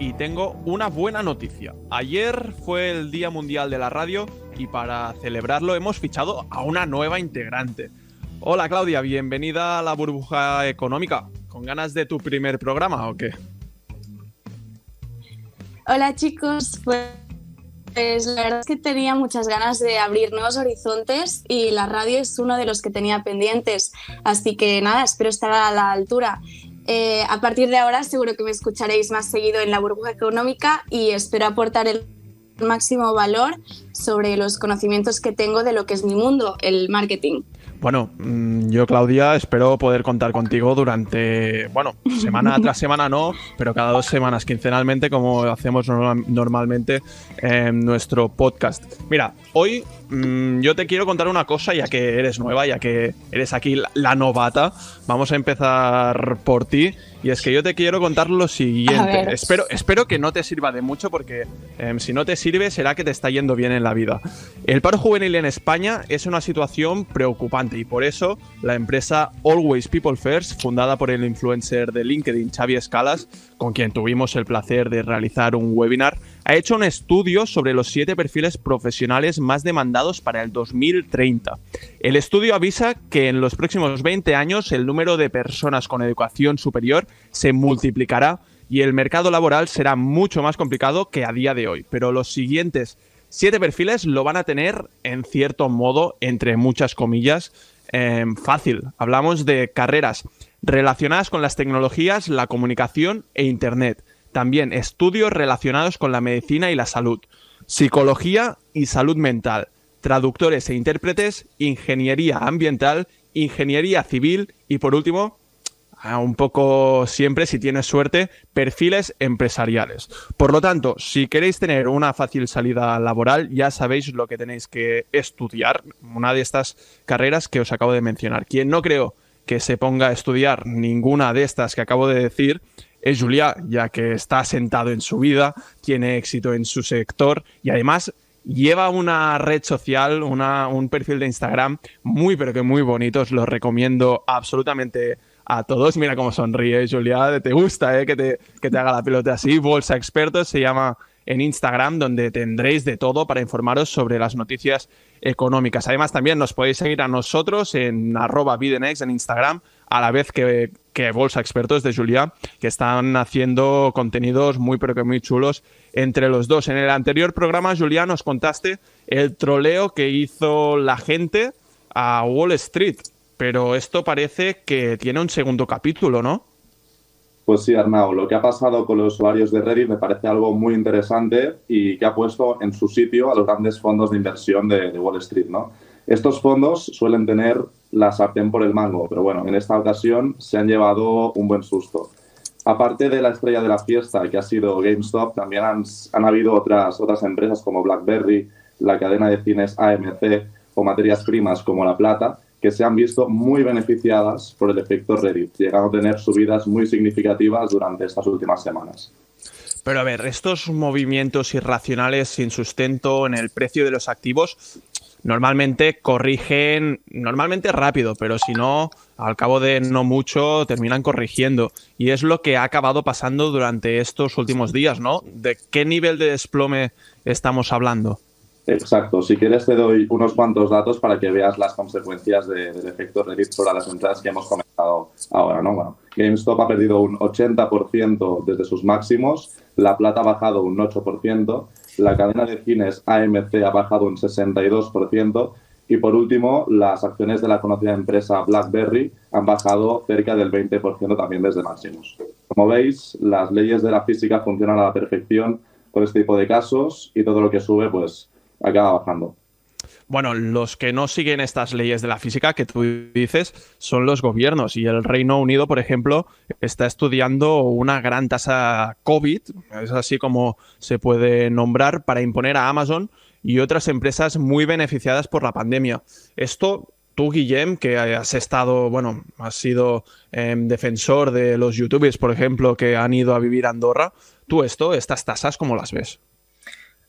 Y tengo una buena noticia. Ayer fue el Día Mundial de la Radio y para celebrarlo hemos fichado a una nueva integrante. Hola Claudia, bienvenida a la burbuja económica. ¿Con ganas de tu primer programa o qué? Hola chicos, pues la verdad es que tenía muchas ganas de abrir nuevos horizontes y la radio es uno de los que tenía pendientes. Así que nada, espero estar a la altura. Eh, a partir de ahora seguro que me escucharéis más seguido en la burbuja económica y espero aportar el máximo valor sobre los conocimientos que tengo de lo que es mi mundo, el marketing. Bueno, mm, yo Claudia espero poder contar contigo durante, bueno, semana tras semana no, pero cada dos semanas quincenalmente como hacemos normalmente en nuestro podcast. Mira, hoy mm, yo te quiero contar una cosa ya que eres nueva, ya que eres aquí la novata. Vamos a empezar por ti y es que yo te quiero contar lo siguiente. Espero, espero que no te sirva de mucho porque em, si no te sirve será que te está yendo bien en la vida. El paro juvenil en España es una situación preocupante y por eso la empresa Always People First, fundada por el influencer de LinkedIn Xavi Escalas, con quien tuvimos el placer de realizar un webinar, ha hecho un estudio sobre los siete perfiles profesionales más demandados para el 2030. El estudio avisa que en los próximos 20 años el número de personas con educación superior se multiplicará y el mercado laboral será mucho más complicado que a día de hoy. Pero los siguientes siete perfiles lo van a tener en cierto modo, entre muchas comillas, em, fácil. Hablamos de carreras relacionadas con las tecnologías, la comunicación e Internet también estudios relacionados con la medicina y la salud, psicología y salud mental, traductores e intérpretes, ingeniería ambiental, ingeniería civil y por último, un poco siempre, si tienes suerte, perfiles empresariales. Por lo tanto, si queréis tener una fácil salida laboral, ya sabéis lo que tenéis que estudiar, una de estas carreras que os acabo de mencionar. Quien no creo que se ponga a estudiar ninguna de estas que acabo de decir, es Julia, ya que está sentado en su vida, tiene éxito en su sector y además lleva una red social, un perfil de Instagram muy, pero que muy bonito. Os lo recomiendo absolutamente a todos. Mira cómo sonríe Julia, te gusta ¿eh? que, te, que te haga la pelota así. Bolsa Expertos se llama en Instagram, donde tendréis de todo para informaros sobre las noticias económicas. Además, también nos podéis seguir a nosotros en arroba Bidenex en Instagram, a la vez que, Bolsa Expertos de Julia, que están haciendo contenidos muy pero que muy chulos entre los dos. En el anterior programa, Julia, nos contaste el troleo que hizo la gente a Wall Street, pero esto parece que tiene un segundo capítulo, ¿no? Pues sí, Arnau, lo que ha pasado con los usuarios de Reddit me parece algo muy interesante y que ha puesto en su sitio a los grandes fondos de inversión de Wall Street, ¿no? Estos fondos suelen tener la sartén por el mango, pero bueno, en esta ocasión se han llevado un buen susto. Aparte de la estrella de la fiesta, que ha sido GameStop, también han, habido otras, otras empresas como BlackBerry, la cadena de cines AMC o materias primas como la plata, que se han visto muy beneficiadas por el efecto Reddit, llegando a tener subidas muy significativas durante estas últimas semanas. Pero a ver, estos movimientos irracionales sin sustento en el precio de los activos normalmente corrigen, normalmente rápido, pero si no, al cabo de no mucho, terminan corrigiendo. Y es lo que ha acabado pasando durante estos últimos días, ¿no? ¿De qué nivel de desplome estamos hablando? Exacto. Si quieres te doy unos cuantos datos para que veas las consecuencias del efecto Reddit para las entradas que hemos comentado ahora, ¿no? Bueno, GameStop ha perdido un 80% desde sus máximos, La Plata ha bajado un 8%, la cadena de cines AMC ha bajado un 62% y por último, las acciones de la conocida empresa BlackBerry han bajado cerca del 20% también desde máximos. Como veis, las leyes de la física funcionan a la perfección con este tipo de casos y todo lo que sube pues acaba bajando. Bueno, los que no siguen estas leyes de la física que tú dices son los gobiernos y el Reino Unido, por ejemplo, está estudiando una gran tasa COVID, es así como se puede nombrar, para imponer a Amazon y otras empresas muy beneficiadas por la pandemia. Esto tú, Guillem, que has estado, bueno, has sido em, defensor de los youtubers, por ejemplo, que han ido a vivir a Andorra, tú esto, estas tasas, ¿cómo las ves?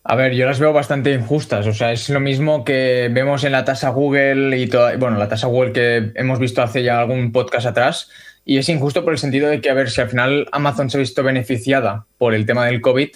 A ver, yo las veo bastante injustas. O sea, es lo mismo que vemos en la tasa Google y toda, bueno, la tasa Google que hemos visto hace ya algún podcast atrás. Y es injusto por el sentido de que, a ver, si al final Amazon se ha visto beneficiada por el tema del COVID,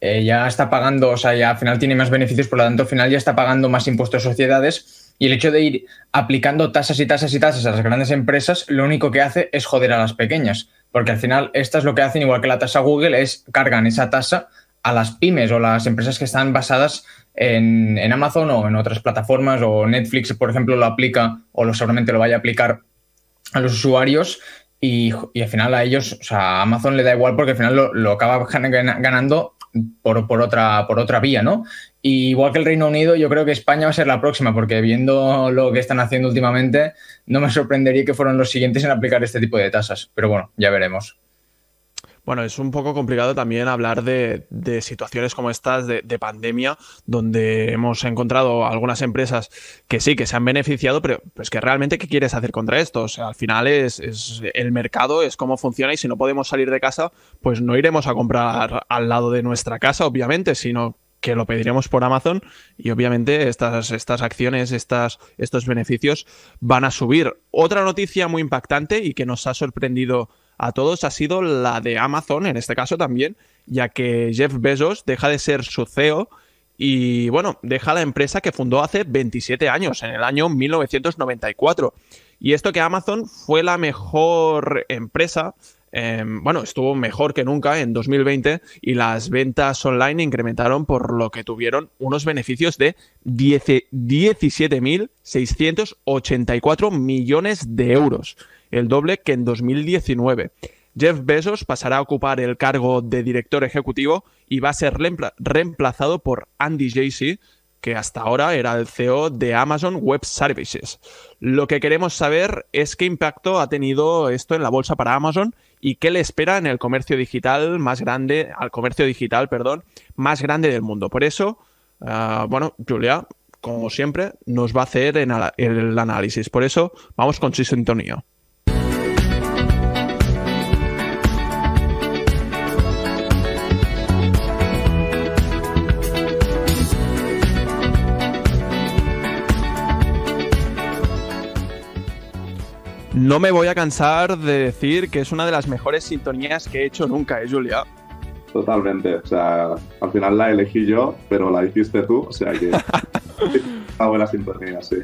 eh, ya está pagando, o sea, ya al final tiene más beneficios, por lo tanto, al final ya está pagando más impuestos a sociedades. Y el hecho de ir aplicando tasas y tasas y tasas a las grandes empresas, lo único que hace es joder a las pequeñas. Porque al final, estas lo que hacen, igual que la tasa Google, es cargan esa tasa a las pymes o las empresas que están basadas en, en, Amazon o en otras plataformas o Netflix, por ejemplo, lo aplica o lo, seguramente lo vaya a aplicar a los usuarios y, y, al final a ellos, o sea, a Amazon le da igual porque al final lo, lo acaba ganando por, por, otra, por otra vía, ¿no? Y igual que el Reino Unido, yo creo que España va a ser la próxima, porque viendo lo que están haciendo últimamente, no me sorprendería que fueran los siguientes en aplicar este tipo de tasas. Pero bueno, ya veremos. Bueno, es un poco complicado también hablar de, situaciones como estas de, de, pandemia, donde hemos encontrado algunas empresas que sí, que se han beneficiado, pero pues que realmente, ¿qué quieres hacer contra esto? O sea, al final es, es, el mercado, es cómo funciona y si no podemos salir de casa, pues no iremos a comprar al lado de nuestra casa, obviamente, sino que lo pediremos por Amazon y obviamente estas, estas acciones, estas, estos beneficios van a subir. Otra noticia muy impactante y que nos ha sorprendido a todos ha sido la de Amazon, en este caso también, ya que Jeff Bezos deja de ser su CEO y, bueno, deja la empresa que fundó hace 27 años, en el año 1994. Y esto que Amazon fue la mejor empresa eh, bueno, estuvo mejor que nunca en 2020 y las ventas online incrementaron por lo que tuvieron unos beneficios de 17.684 millones de euros, el doble que en 2019. Jeff Bezos pasará a ocupar el cargo de director ejecutivo y va a ser reemplazado por Andy Jassy, que hasta ahora era el CEO de Amazon Web Services. Lo que queremos saber es qué impacto ha tenido esto en la bolsa para Amazon y qué le espera en el comercio digital más grande, al comercio digital, perdón, más grande del mundo. Por eso, uh, bueno, Julia, como siempre, nos va a hacer en el análisis. Por eso, vamos con su sintonía. No me voy a cansar de decir que es una de las mejores sintonías que he hecho nunca, ¿eh, Julia? Totalmente. O sea, al final la elegí yo, pero la hiciste tú, o sea que. una buena sintonía, sí.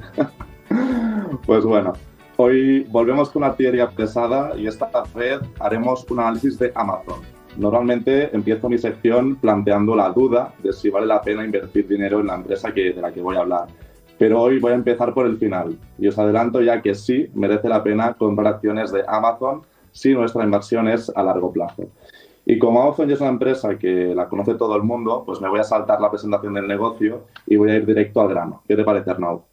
pues bueno, hoy volvemos con una teoría pesada y esta vez haremos un análisis de Amazon. Normalmente empiezo mi sección planteando la duda de si vale la pena invertir dinero en la empresa que, de la que voy a hablar. Pero hoy voy a empezar por el final y os adelanto ya que sí merece la pena comprar acciones de Amazon si nuestra inversión es a largo plazo. Y como Amazon ya es una empresa que la conoce todo el mundo, pues me voy a saltar la presentación del negocio y voy a ir directo al grano. ¿Qué te parece, Arnau?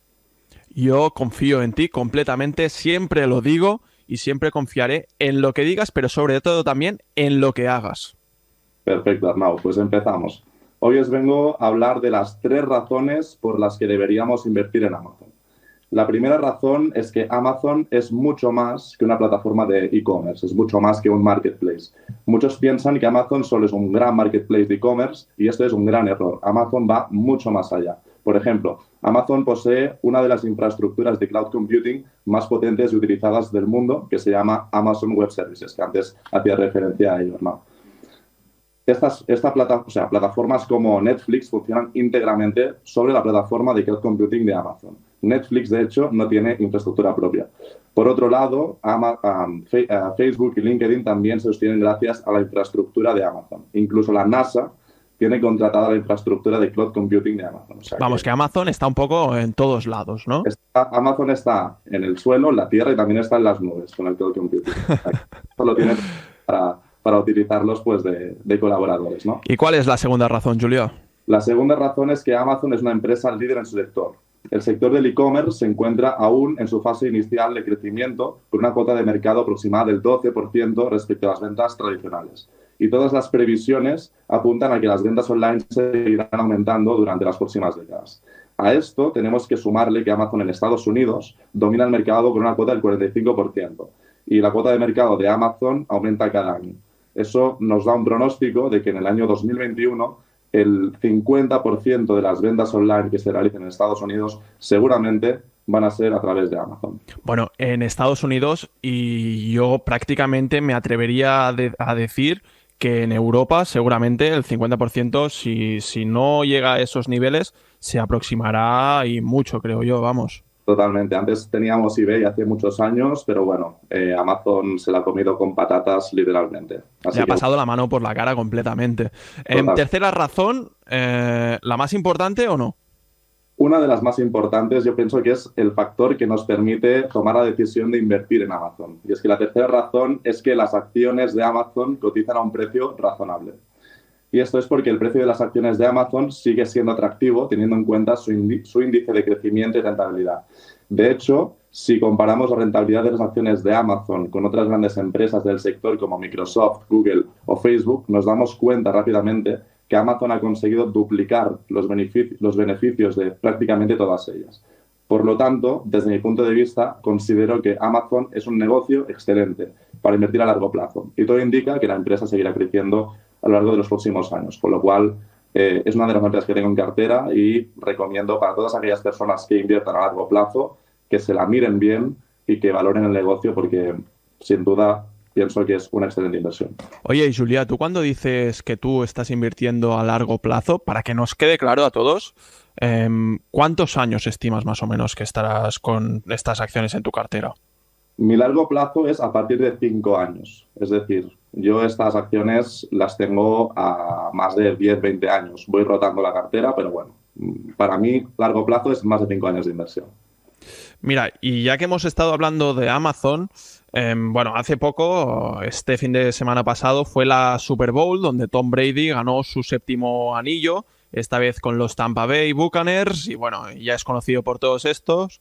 Yo confío en ti completamente, siempre lo digo y siempre confiaré en lo que digas, pero sobre todo también en lo que hagas. Perfecto, Arnau, pues empezamos. Hoy os vengo a hablar de las tres razones por las que deberíamos invertir en Amazon. La primera razón es que Amazon es mucho más que una plataforma de e-commerce, es mucho más que un marketplace. Muchos piensan que Amazon solo es un gran marketplace de e-commerce y esto es un gran error. Amazon va mucho más allá. Por ejemplo, Amazon posee una de las infraestructuras de cloud computing más potentes y utilizadas del mundo, que se llama Amazon Web Services, que antes hacía referencia a ellos. ¿no? Estas, esta plata, o sea, plataformas como Netflix funcionan íntegramente sobre la plataforma de cloud computing de Amazon. Netflix, de hecho, no tiene infraestructura propia. Por otro lado, Ama, um, fe, uh, Facebook y LinkedIn también se sostienen gracias a la infraestructura de Amazon. Incluso la NASA tiene contratada la infraestructura de cloud computing de Amazon. O sea Vamos, que, que, Amazon está un poco en todos lados, ¿no? Está, Amazon está en el suelo, en la tierra y también está en las nubes con el cloud computing. Solo tiene para para utilizarlos pues, de, de, colaboradores. ¿no? ¿Y cuál es la segunda razón, Julio? La segunda razón es que Amazon es una empresa líder en su sector. El sector del e-commerce se encuentra aún en su fase inicial de crecimiento, con una cuota de mercado aproximada del 12% respecto a las ventas tradicionales. Y todas las previsiones apuntan a que las ventas online seguirán aumentando durante las próximas décadas. A esto tenemos que sumarle que Amazon en Estados Unidos domina el mercado con una cuota del 45% y la cuota de mercado de Amazon aumenta cada año. Eso nos da un pronóstico de que en el año 2021 el 50% de las ventas online que se realicen en Estados Unidos seguramente van a ser a través de Amazon. Bueno, en Estados Unidos y yo prácticamente me atrevería a, decir que en Europa seguramente el 50%, si, si no llega a esos niveles, se aproximará y mucho, creo yo, vamos. Totalmente. Antes teníamos eBay hace muchos años, pero bueno, eh, Amazon se la ha comido con patatas literalmente. Le ha pasado la mano por la cara completamente. En tercera razón, eh, ¿la más importante o no? Una de las más importantes yo pienso que es el factor que nos permite tomar la decisión de invertir en Amazon. Y es que la tercera razón es que las acciones de Amazon cotizan a un precio razonable. Y esto es porque el precio de las acciones de Amazon sigue siendo atractivo teniendo en cuenta su, índice de crecimiento y rentabilidad. De hecho, si comparamos la rentabilidad de las acciones de Amazon con otras grandes empresas del sector como Microsoft, Google o Facebook, nos damos cuenta rápidamente que Amazon ha conseguido duplicar los, beneficios de prácticamente todas ellas. Por lo tanto, desde mi punto de vista, considero que Amazon es un negocio excelente para invertir a largo plazo y todo indica que la empresa seguirá creciendo a lo largo de los próximos años, con lo cual eh, es una de las empresas que tengo en cartera y recomiendo para todas aquellas personas que inviertan a largo plazo que se la miren bien y que valoren el negocio porque sin duda pienso que es una excelente inversión. Oye, y Julia, tú cuando dices que tú estás invirtiendo a largo plazo, para que nos quede claro a todos, em, ¿cuántos años estimas más o menos que estarás con estas acciones en tu cartera? Mi largo plazo es a partir de cinco años. Es decir, yo estas acciones las tengo a más de 10, 20 años. Voy rotando la cartera, pero bueno, para mí largo plazo es más de cinco años de inversión. Mira, y ya que hemos estado hablando de Amazon, em, bueno, hace poco, este fin de semana pasado, fue la Super Bowl donde Tom Brady ganó su séptimo anillo, esta vez con los Tampa Bay Buccaneers, y bueno, ya es conocido por todos estos.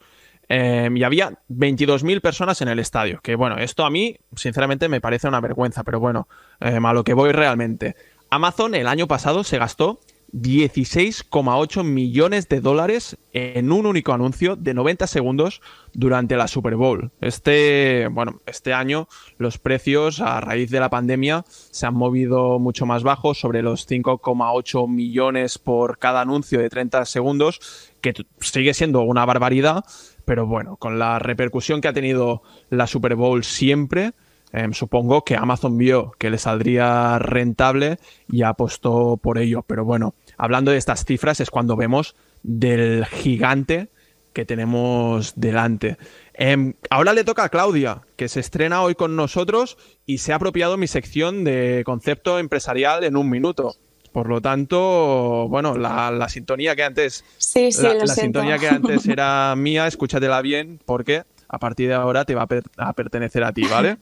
Em, y había 22.000 personas en el estadio. Que bueno, esto a mí, sinceramente, me parece una vergüenza, pero bueno, em, a lo que voy realmente. Amazon el año pasado se gastó 16,8 millones de dólares en un único anuncio de 90 segundos durante la Super Bowl. Este, bueno, este año los precios a raíz de la pandemia se han movido mucho más bajos, sobre los 5,8 millones por cada anuncio de 30 segundos, que sigue siendo una barbaridad, pero bueno, con la repercusión que ha tenido la Super Bowl siempre, Em, supongo que Amazon vio que le saldría rentable y apostó por ello. Pero bueno, hablando de estas cifras es cuando vemos del gigante que tenemos delante. Em, ahora le toca a Claudia, que se estrena hoy con nosotros y se ha apropiado mi sección de concepto empresarial en un minuto. Por lo tanto, bueno, la, sintonía que antes. Sí, sí, la, sintonía que antes era mía, escúchatela bien, porque a partir de ahora te va a pertenecer a ti, ¿vale?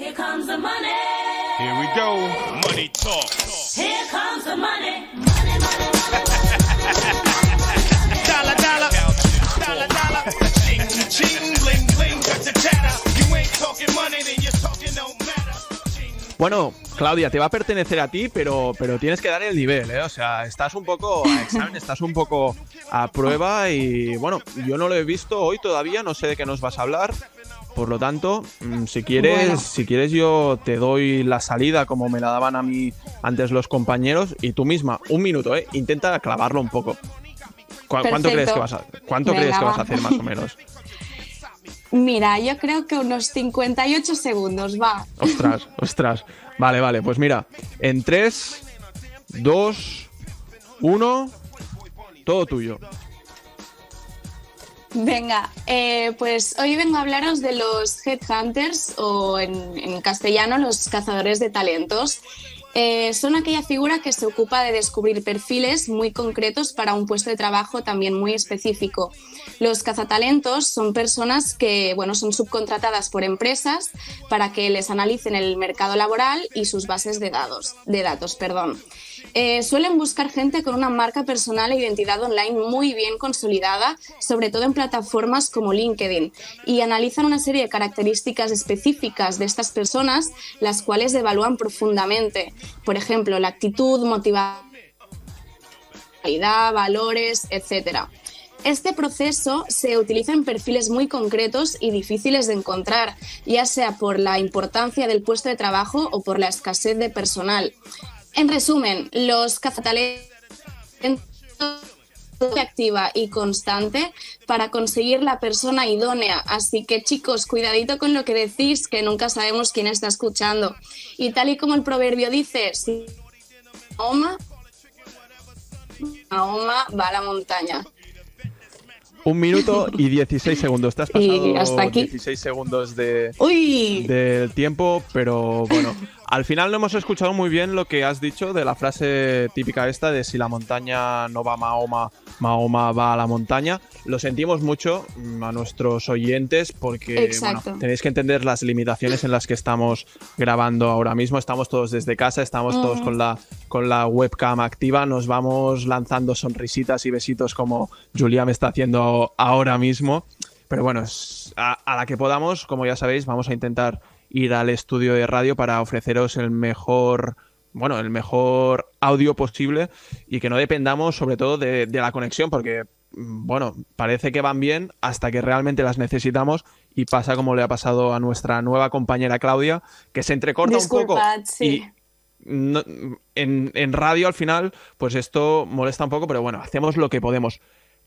Here comes the money. Here we go. Money talk. Here comes the money. Money, money, money. dollar, dollar. Dollar, dollar. Ching, ching, bling, bling. Got the chatter. You ain't talking money, then you're talking no matter. Bueno, Claudia, te va a pertenecer a ti, pero, pero tienes que dar el nivel, ¿eh? O sea, estás un poco a examen, estás un poco a prueba y bueno, yo no lo he visto hoy todavía, no sé de qué nos vas a hablar, por lo tanto, mm, si quieres, si quieres yo te doy la salida como me la daban a mí antes los compañeros y tú misma, un minuto, ¿eh? intenta clavarlo un poco. ¿Cuánto crees que vas a, cuánto crees que vas a hacer más o menos? Mira, yo creo que unos 58 segundos, va. Ostras, ostras. Vale, vale, pues mira, en 3, 2, 1, todo tuyo. Venga, eh, pues hoy vengo a hablaros de los headhunters o en, castellano los cazadores de talentos. Eh, son aquella figura que se ocupa de descubrir perfiles muy concretos para un puesto de trabajo también muy específico. Los cazatalentos son personas que bueno, son subcontratadas por empresas para que les analicen el mercado laboral y sus bases de datos. De datos perdón. Eh, suelen buscar gente con una marca personal e identidad online muy bien consolidada, sobre todo en plataformas como LinkedIn, y analizan una serie de características específicas de estas personas, las cuales evalúan profundamente. Por ejemplo, la actitud, motivación, valores, etc. Este proceso se utiliza en perfiles muy concretos y difíciles de encontrar, ya sea por la importancia del puesto de trabajo o por la escasez de personal. En resumen, los cazatalentos activa y constante para conseguir la persona idónea. Así que chicos, cuidadito con lo que decís, que nunca sabemos quién está escuchando. Y tal y como el proverbio dice, si Mahoma, Mahoma va a la montaña. Un minuto y 16 segundos. Te has pasado Y hasta aquí. 16 segundos de, ¡Uy! del tiempo, pero bueno, al final no hemos escuchado muy bien lo que has dicho de la frase típica esta de si la montaña no va a Mahoma, Mahoma va a la montaña. Lo sentimos mucho mm, a nuestros oyentes porque bueno, tenéis que entender las limitaciones en las que estamos grabando ahora mismo. Estamos todos desde casa, estamos todos con la, con la webcam activa, nos vamos lanzando sonrisitas y besitos como Julia me está haciendo ahora mismo. Pero bueno, a la que podamos, como ya sabéis, vamos a intentar ir al estudio de radio para ofreceros el mejor, bueno, el mejor audio posible y que no dependamos sobre todo de, de la conexión, porque, mm, bueno, parece que van bien hasta que realmente las necesitamos y pasa como le ha pasado a nuestra nueva compañera Claudia, que se entrecorta un poco sí. y no- en, en radio al final, pues esto molesta un poco, pero bueno, hacemos lo que podemos.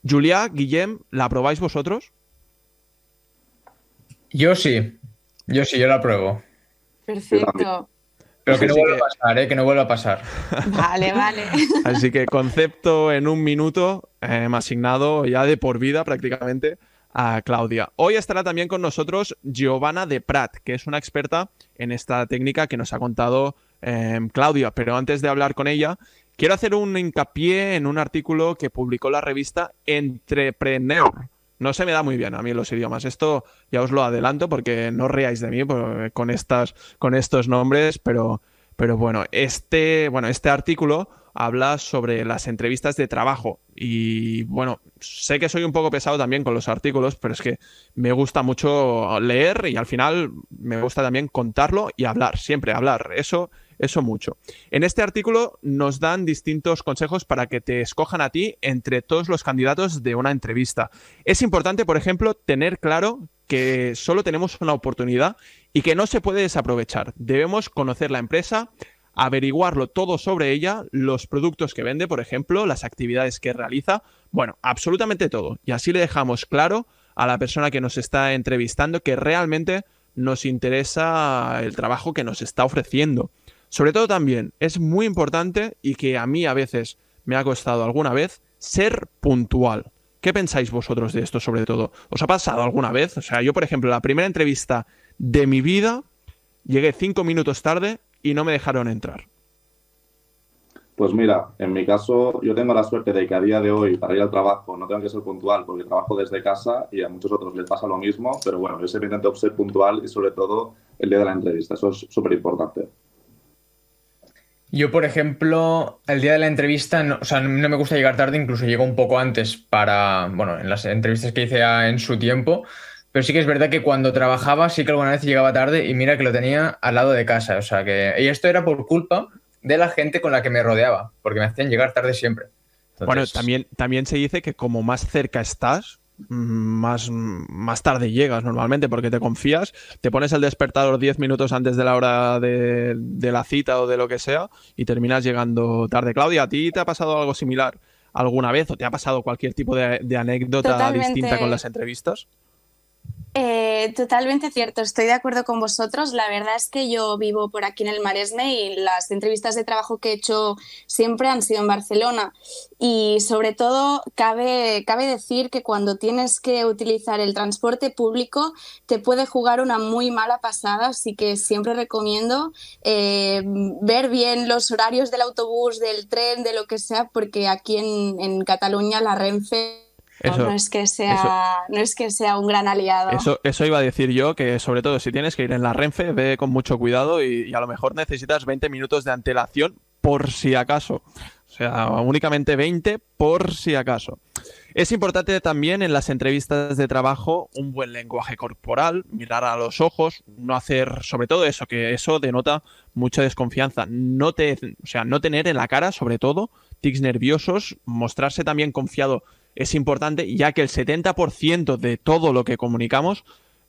Julia, Guillem, ¿la probáis vosotros? Yo sí. Yo sí, yo la pruebo. Perfecto. Pero que no vuelva que- a pasar, ¿eh? Que no vuelva a pasar. Vale, vale. Así que concepto en un minuto, eh, asignado ya de por vida prácticamente a Claudia. Hoy estará también con nosotros Giovanna de Prat, que es una experta en esta técnica que nos ha contado eh, Claudia. Pero antes de hablar con ella, quiero hacer un hincapié en un artículo que publicó la revista Entrepreneur. No se me da muy bien a mí los idiomas. Esto ya os lo adelanto porque no reáis de mí por- con, estas, con estos nombres, pero, pero bueno, este, bueno, este artículo habla sobre las entrevistas de trabajo. Y bueno, sé que soy un poco pesado también con los artículos, pero es que me gusta mucho leer y al final me gusta también contarlo y hablar, siempre hablar. Eso, eso mucho. En este artículo nos dan distintos consejos para que te escojan a ti entre todos los candidatos de una entrevista. Es importante, por ejemplo, tener claro que solo tenemos una oportunidad y que no se puede desaprovechar. Debemos conocer la empresa, averiguarlo todo sobre ella, los productos que vende, por ejemplo, las actividades que realiza, bueno, absolutamente todo. Y así le dejamos claro a la persona que nos está entrevistando que realmente nos interesa el trabajo que nos está ofreciendo. Sobre todo también es muy importante y que a mí a veces me ha costado alguna vez ser puntual. ¿Qué pensáis vosotros de esto sobre todo? ¿Os ha pasado alguna vez? O sea, yo por ejemplo, la primera entrevista de mi vida llegué cinco minutos tarde y no me dejaron entrar. Pues mira, en mi caso, yo tengo la suerte de que a día de hoy, para ir al trabajo, no tengo que ser puntual porque trabajo desde casa y a muchos otros les pasa lo mismo, pero bueno, yo siempre intento ser puntual y sobre todo el día de la entrevista, eso es súper importante. Yo, por ejemplo, el día de la entrevista, no, o sea, no me gusta llegar tarde, incluso llego un poco antes para, bueno, en las entrevistas que hice en su tiempo, pero sí que es verdad que cuando trabajaba sí que alguna vez llegaba tarde y mira que lo tenía al lado de casa, o sea que, y esto era por culpa de la gente con la que me rodeaba, porque me hacían llegar tarde siempre. Entonces, Bueno, también, también se dice que como más cerca estás, más, más tarde llegas normalmente porque te confías, te pones el despertador 10 minutos antes de la hora de, de la cita o de lo que sea y terminas llegando tarde. Claudia, ¿a ti te ha pasado algo similar alguna vez o te ha pasado cualquier tipo de, de anécdota Totalmente. distinta con las entrevistas? Eh, totalmente cierto, estoy de acuerdo con vosotros. La verdad es que yo vivo por aquí en el Maresme y las entrevistas de trabajo que he hecho siempre han sido en Barcelona. Y sobre todo, cabe, cabe decir que cuando tienes que utilizar el transporte público te puede jugar una muy mala pasada, así que siempre recomiendo eh, ver bien los horarios del autobús, del tren, de lo que sea, porque aquí en, en Cataluña la Renfe Eso- no es que sea, no es que sea un gran aliado. Eso, eso iba a decir yo, que sobre todo si tienes que ir en la Renfe, ve con mucho cuidado y, y a lo mejor necesitas 20 minutos de antelación por si acaso. O sea, únicamente 20 por si acaso. Es importante también en las entrevistas de trabajo un buen lenguaje corporal, mirar a los ojos, no hacer, sobre todo eso, que eso denota mucha desconfianza. No te, o sea, no tener en la cara, sobre todo, tics nerviosos, mostrarse también confiado es importante, ya que el 70% de todo lo que comunicamos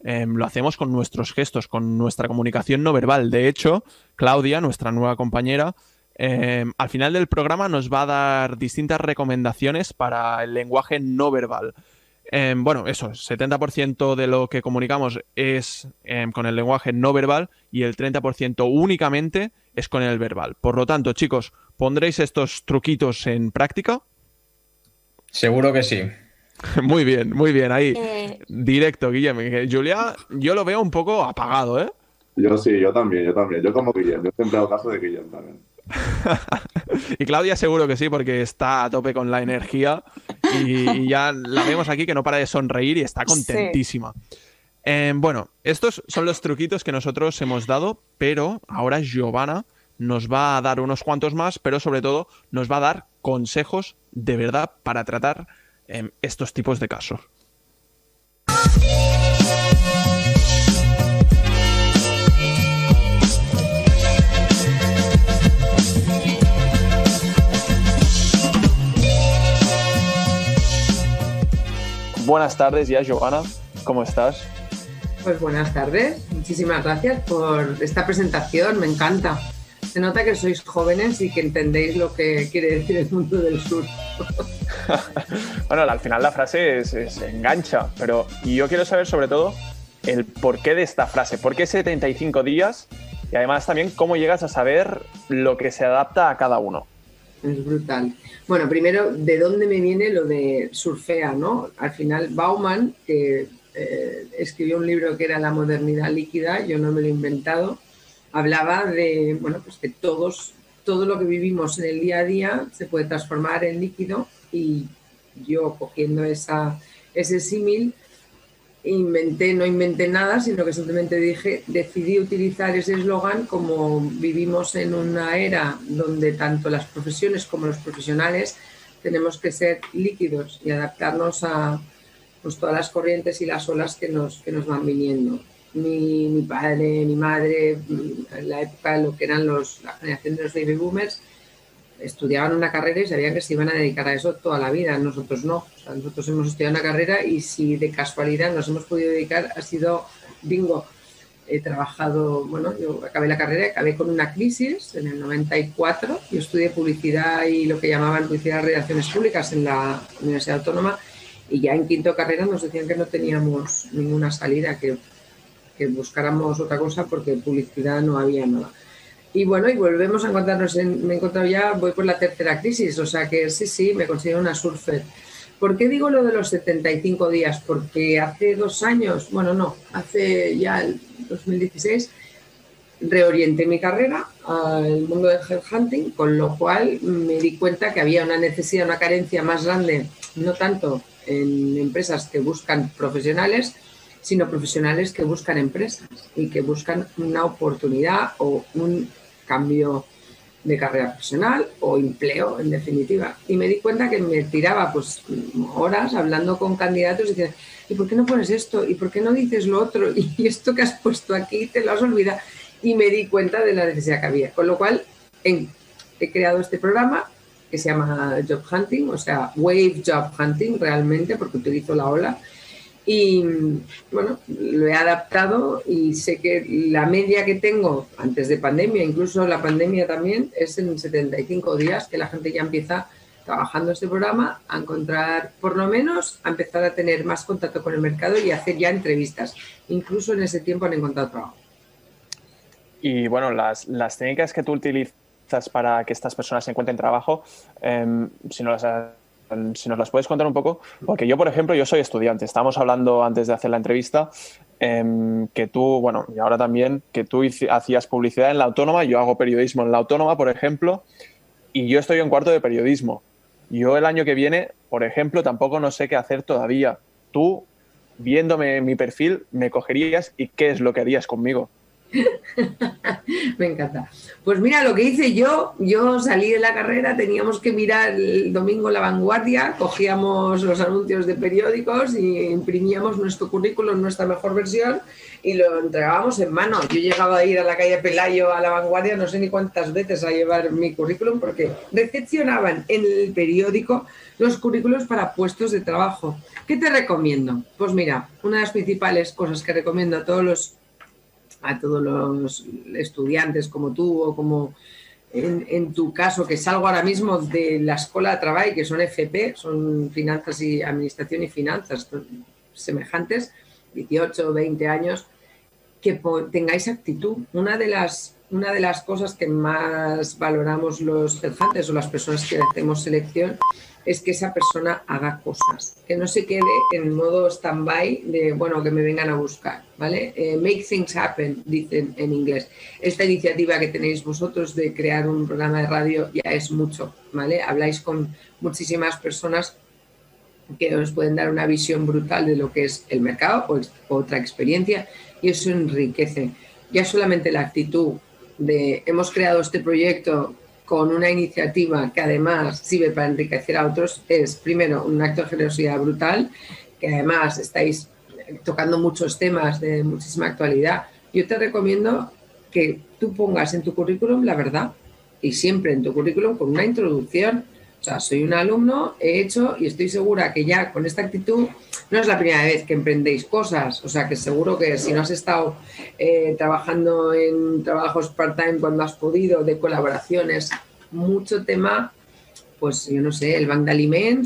eh, lo hacemos con nuestros gestos, con nuestra comunicación no verbal. De hecho, Claudia, nuestra nueva compañera, Em, al final del programa nos va a dar distintas recomendaciones para el lenguaje no verbal. Em, bueno, eso, 70% de lo que comunicamos es em, con el lenguaje no verbal y el 30% únicamente es con el verbal. Por lo tanto, chicos, ¿pondréis estos truquitos en práctica? Seguro que sí. muy bien, muy bien, ahí. Eh. Directo, Guillermo. Julia, yo lo veo un poco apagado, ¿eh? Yo sí, yo también, yo también. Yo como Guillermo, yo siempre hago caso de Guillermo también. y Claudia seguro que sí, porque está a tope con la energía y, ya la vemos aquí que no para de sonreír y está contentísima. Em, bueno, estos son los truquitos que nosotros hemos dado, pero ahora Giovanna nos va a dar unos cuantos más, pero sobre todo nos va a dar consejos de verdad para tratar em, estos tipos de casos. Buenas tardes ya, Giovanna. ¿Cómo estás? Pues buenas tardes. Muchísimas gracias por esta presentación. Me encanta. Se nota que sois jóvenes y que entendéis lo que quiere decir el mundo del sur. bueno, al final la frase es, engancha, pero yo quiero saber sobre todo el porqué de esta frase. ¿Por qué 75 días? Y además también cómo llegas a saber lo que se adapta a cada uno. Es brutal. Bueno, primero, ¿de dónde me viene lo de surfea, no? Al final, Bauman, que eh, escribió un libro que era La modernidad líquida, yo no me lo he inventado, hablaba de, bueno, pues que todos, todo lo que vivimos en el día a día se puede transformar en líquido y yo cogiendo esa, ese símil, inventé, no inventé nada, sino que simplemente dije, decidí utilizar ese eslogan como vivimos en una era donde tanto las profesiones como los profesionales tenemos que ser líquidos y adaptarnos a pues, todas las corrientes y las olas que nos, que nos van viniendo. Mi, padre, mi madre, en la época lo que eran los, la generación de los baby boomers, estudiaban una carrera y sabían que se iban a dedicar a eso toda la vida. Nosotros no. nosotros hemos estudiado una carrera y si de casualidad nos hemos podido dedicar ha sido bingo. He trabajado, bueno, yo acabé la carrera, acabé con una crisis en el 94. Yo estudié publicidad y lo que llamaban publicidad de relaciones públicas en la Universidad Autónoma y ya en quinto carrera nos decían que no teníamos ninguna salida, que, que buscáramos otra cosa porque publicidad no había nada. Y bueno, y volvemos a encontrarnos, en, me he encontrado ya, voy por la tercera crisis, o sea que sí, sí, me considero una surfer. ¿Por qué digo lo de los 75 días? Porque hace dos años, bueno, no, hace ya el 2016, reorienté mi carrera al mundo del headhunting, con lo cual me di cuenta que había una necesidad, una carencia más grande, no tanto en empresas que buscan profesionales, sino profesionales que buscan empresas y que buscan una oportunidad o un cambio de carrera profesional o empleo, en definitiva. Y me di cuenta que me tiraba pues horas hablando con candidatos y decía, ¿y por qué no pones esto? ¿Y por qué no dices lo otro? Y esto que has puesto aquí te lo has olvidado. Y me di cuenta de la necesidad que había. Con lo cual he, creado este programa que se llama Job Hunting, o sea, Wave Job Hunting realmente, porque utilizo la ola y bueno, lo he adaptado y sé que la media que tengo antes de pandemia, incluso la pandemia también, es en 75 días que la gente ya empieza trabajando este programa a encontrar, por lo menos, a empezar a tener más contacto con el mercado y hacer ya entrevistas. Incluso en ese tiempo han encontrado trabajo. Y bueno, las, las técnicas que tú utilizas para que estas personas encuentren trabajo, eh, si no las has si nos las puedes contar un poco, porque yo, por ejemplo, yo soy estudiante. Estábamos hablando antes de hacer la entrevista em, que tú, bueno, y ahora también, que tú hacías publicidad en la autónoma, yo hago periodismo en la autónoma, por ejemplo, y yo estoy en cuarto de periodismo. Yo el año que viene, por ejemplo, tampoco no sé qué hacer todavía. Tú, viéndome mi perfil, me cogerías y qué es lo que harías conmigo. Me encanta. Pues mira, lo que hice yo, yo salí de la carrera, teníamos que mirar el domingo La Vanguardia, cogíamos los anuncios de periódicos y imprimíamos nuestro currículum, nuestra mejor versión y lo entregábamos en mano. Yo llegaba a ir a la calle Pelayo a La Vanguardia, no sé ni cuántas veces a llevar mi currículum porque recepcionaban en el periódico los currículos para puestos de trabajo. ¿Qué te recomiendo? Pues mira, una de las principales cosas que recomiendo a todos los a todos los estudiantes como tú o como en, tu caso, que salgo ahora mismo de la escuela de trabajo, que son FP, son finanzas y administración y finanzas semejantes, 18 o 20 años, que tengáis actitud. Una de las, una de las cosas que más valoramos los headhunters o las personas que hacemos selección es que esa persona haga cosas, que no se quede en modo stand-by de, bueno, que me vengan a buscar, ¿vale? Eh, make things happen, dicen en inglés. Esta iniciativa que tenéis vosotros de crear un programa de radio ya es mucho, ¿vale? Habláis con muchísimas personas que os pueden dar una visión brutal de lo que es el mercado o otra experiencia y eso enriquece. Ya solamente la actitud de hemos creado este proyecto con una iniciativa que además sirve para enriquecer a otros es, primero, un acto de generosidad brutal, que además estáis tocando muchos temas de muchísima actualidad. Yo te recomiendo que tú pongas en tu currículum la verdad y siempre en tu currículum con una introducción o sea, soy un alumno, he hecho y estoy segura que ya con esta actitud no es la primera vez que emprendéis cosas. O sea, que seguro que si no has estado eh, trabajando en trabajos part-time cuando has podido, de colaboraciones, mucho tema, pues yo no sé, el bank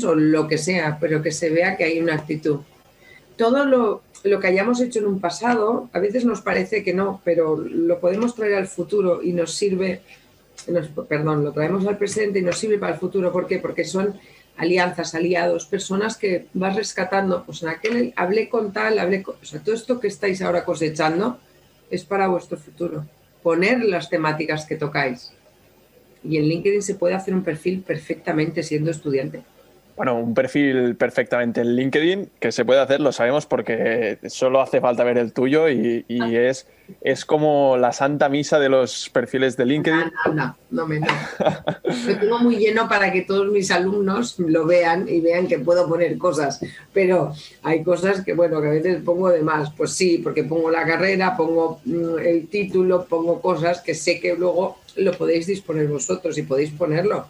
o lo que sea, pero que se vea que hay una actitud. Todo lo, lo que hayamos hecho en un pasado, a veces nos parece que no, pero lo podemos traer al futuro y nos sirve perdón, lo traemos al presente y nos sirve para el futuro. ¿Por qué? Porque son alianzas, aliados, personas que vas rescatando. Pues en aquel hablé con tal, hablé con. O sea, todo esto que estáis ahora cosechando es para vuestro futuro. Poner las temáticas que tocáis. Y en LinkedIn se puede hacer un perfil perfectamente siendo estudiante bueno, un perfil perfectamente en LinkedIn que se puede hacer, lo sabemos porque solo hace falta ver el tuyo y, ah. es, es como la santa misa de los perfiles de LinkedIn. No, no, no, me Lo tengo muy lleno para que todos mis alumnos lo vean y vean que puedo poner cosas, pero hay cosas que, bueno, que a veces pongo de más. Pues sí, porque pongo la carrera, pongo mm, el título, pongo cosas que sé que luego lo podéis disponer vosotros y podéis ponerlo.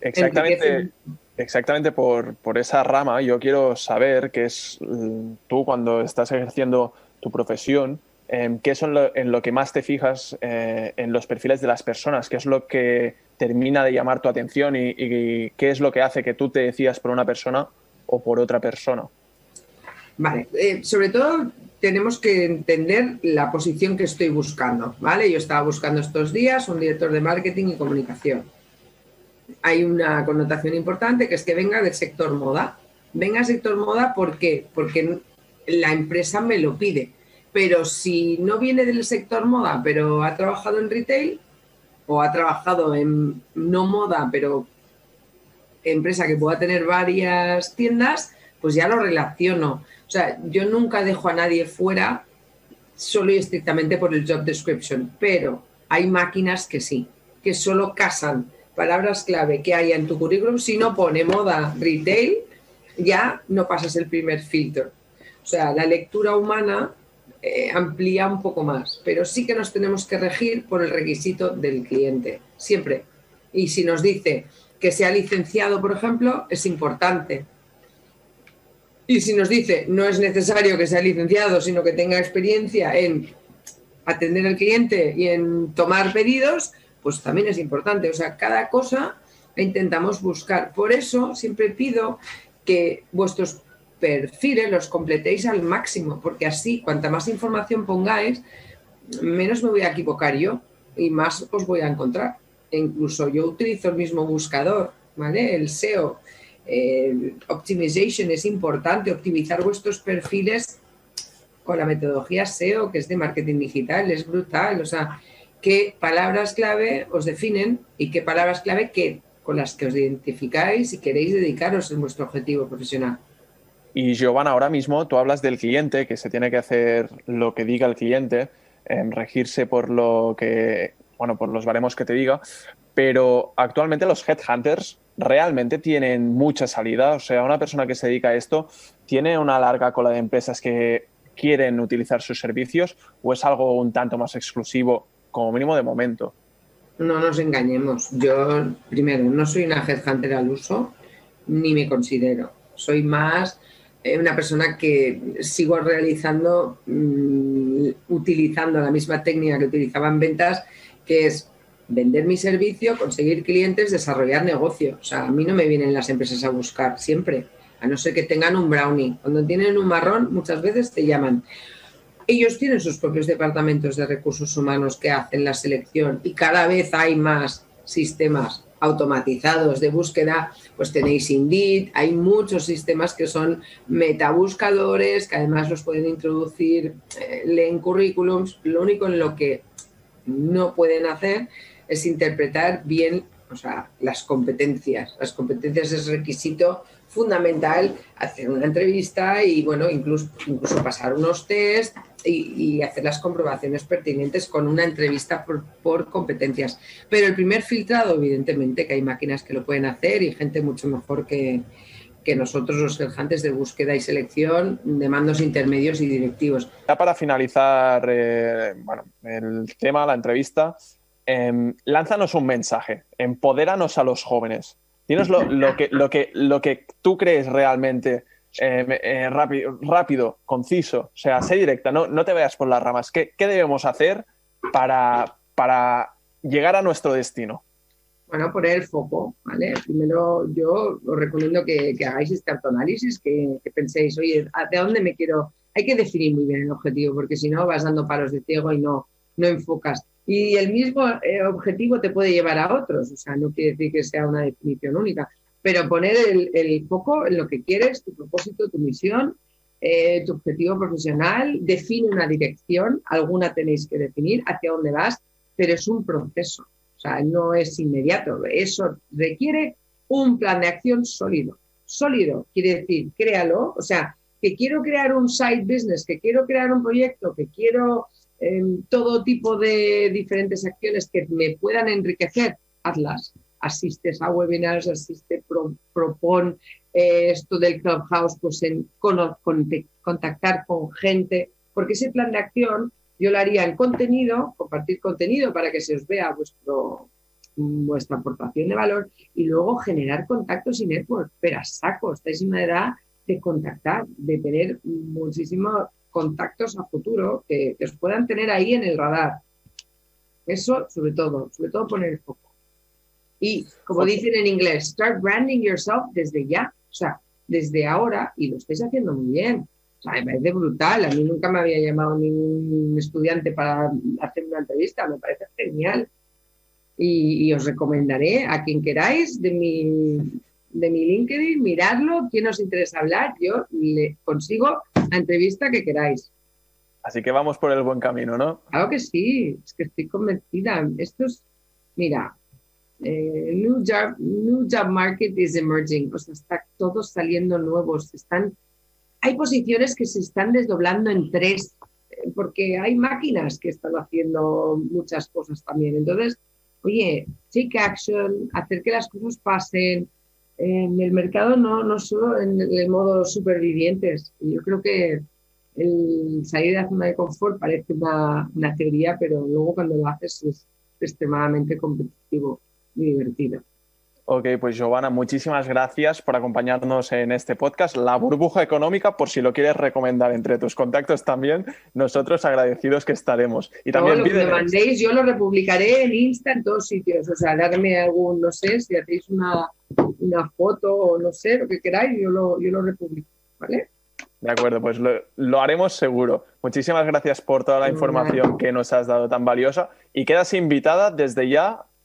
Exactamente exactamente por, por, esa rama, yo quiero saber qué es mm, tú cuando estás ejerciendo tu profesión, em, qué es en lo que más te fijas eh, en los perfiles de las personas, qué es lo que termina de llamar tu atención y, qué es lo que hace que tú te decías por una persona o por otra persona. Vale, eh, sobre todo tenemos que entender la posición que estoy buscando, ¿vale? Yo estaba buscando estos días un director de marketing y comunicación hay una connotación importante que es que venga del sector moda. Venga del sector moda porque la empresa me lo pide. Pero si no viene del sector moda, pero ha trabajado en retail o ha trabajado en no moda, pero empresa que pueda tener varias tiendas, pues ya lo relaciono. O sea, yo nunca dejo a nadie fuera solo y estrictamente por el job description, pero hay máquinas que sí, que solo casan palabras clave que haya en tu currículum, si no pone moda retail, ya no pasas el primer filtro. O sea, la lectura humana eh, amplía un poco más, pero sí que nos tenemos que regir por el requisito del cliente, siempre. Y si nos dice que sea licenciado, por ejemplo, es importante. Y si nos dice no es necesario que sea licenciado, sino que tenga experiencia en atender al cliente y en tomar pedidos, pues también es importante. O sea, cada cosa intentamos buscar. Por eso siempre pido que vuestros perfiles los completéis al máximo, porque así, cuanta más información pongáis, menos me voy a equivocar yo y más os voy a encontrar. E incluso yo utilizo el mismo buscador, ¿vale? El SEO. Optimization es importante, optimizar vuestros perfiles con la metodología SEO, que es de marketing digital, es brutal. O sea, qué palabras clave os definen y qué palabras clave que, con las que os identificáis y queréis dedicaros en vuestro objetivo profesional. Y Giovanna, ahora mismo tú hablas del cliente, que se tiene que hacer lo que diga el cliente, regirse por lo que, bueno, por los baremos que te diga, pero actualmente los headhunters realmente tienen mucha salida, o sea, una persona que se dedica a esto tiene una larga cola de empresas que quieren utilizar sus servicios o es algo un tanto más exclusivo como mínimo de momento. No nos engañemos. Yo, primero, no soy una headhunter al uso, ni me considero. Soy más eh, una persona que sigo realizando, mm, utilizando la misma técnica que utilizaba en ventas, que es vender mi servicio, conseguir clientes, desarrollar negocio. O sea, a mí no me vienen las empresas a buscar siempre, a no ser que tengan un brownie. Cuando tienen un marrón, muchas veces te llaman. Ellos tienen sus propios departamentos de recursos humanos que hacen la selección y cada vez hay más sistemas automatizados de búsqueda, pues tenéis Indeed, hay muchos sistemas que son metabuscadores, que además los pueden introducir, eh, leen currículums, lo único en lo que no pueden hacer es interpretar bien o sea, las competencias. Las competencias es requisito fundamental hacer una entrevista y, bueno, incluso, incluso pasar unos test y, hacer las comprobaciones pertinentes con una entrevista por, competencias. Pero el primer filtrado, evidentemente, que hay máquinas que lo pueden hacer y gente mucho mejor que, nosotros, los gestantes de búsqueda y selección de mandos intermedios y directivos. Ya para finalizar eh, bueno, el tema, la entrevista, eh, lánzanos un mensaje, empodéranos a los jóvenes. Dinos lo, que, lo, que, lo que tú crees realmente eh, eh, rápido, rápido, conciso, o sea, sé directa, no, no te veas por las ramas. ¿Qué, debemos hacer para, para llegar a nuestro destino? Bueno, poner el foco, ¿vale? Primero yo os recomiendo que, hagáis este autoanálisis, que, que penséis, oye, ¿de dónde me quiero? Hay que definir muy bien el objetivo, porque si no vas dando palos de ciego y no, no enfocas. Y el mismo eh, objetivo te puede llevar a otros, o sea, no quiere decir que sea una definición única pero poner el, foco en lo que quieres, tu propósito, tu misión, eh, tu objetivo profesional, define una dirección, alguna tenéis que definir hacia dónde vas, pero es un proceso, o sea, no es inmediato, eso requiere un plan de acción sólido. Sólido quiere decir, créalo, o sea, que quiero crear un side business, que quiero crear un proyecto, que quiero em, todo tipo de diferentes acciones que me puedan enriquecer, hazlas asistes a webinars, asiste, propon eh, esto del Clubhouse, pues en contactar con gente, porque ese plan de acción yo lo haría en contenido, compartir contenido para que se os vea vuestro, vuestra aportación de valor y luego generar contactos y network. Pero a saco, estáis en una edad de contactar, de tener muchísimos contactos a futuro que, que os puedan tener ahí en el radar. Eso sobre todo, sobre todo poner el foco. Y como dicen en inglés, start branding yourself desde ya, o sea, desde ahora, y lo estáis haciendo muy bien. O sea, me parece brutal. A mí nunca me había llamado ningún estudiante para hacer una entrevista, me parece genial. Y, os recomendaré a quien queráis de mi, de mi LinkedIn, miradlo, quién os interesa hablar, yo le consigo la entrevista que queráis. Así que vamos por el buen camino, ¿no? Claro que sí, es que estoy convencida. Esto es, mira, eh, new, job, new job market is emerging, o sea, está todos saliendo nuevos, están, hay posiciones que se están desdoblando en tres, eh, porque hay máquinas que están haciendo muchas cosas también. Entonces, oye, take action, hacer que las cosas pasen. En el mercado no, no solo en el modo supervivientes. Yo creo que el salir de la zona de confort parece una, una teoría, pero luego cuando lo haces es extremadamente competitivo divertido. Ok, pues Giovanna, muchísimas gracias por acompañarnos en este podcast. La burbuja económica, por si lo quieres recomendar entre tus contactos también, nosotros agradecidos que estaremos. Y también lo que me mandéis, yo lo republicaré en Insta en todos sitios. O sea, darme algún, no sé, si hacéis una, una foto o no sé, lo que queráis, yo lo, yo lo republico. ¿Vale? De acuerdo, pues lo, lo, haremos seguro. Muchísimas gracias por toda la información que nos has dado tan valiosa y quedas invitada desde ya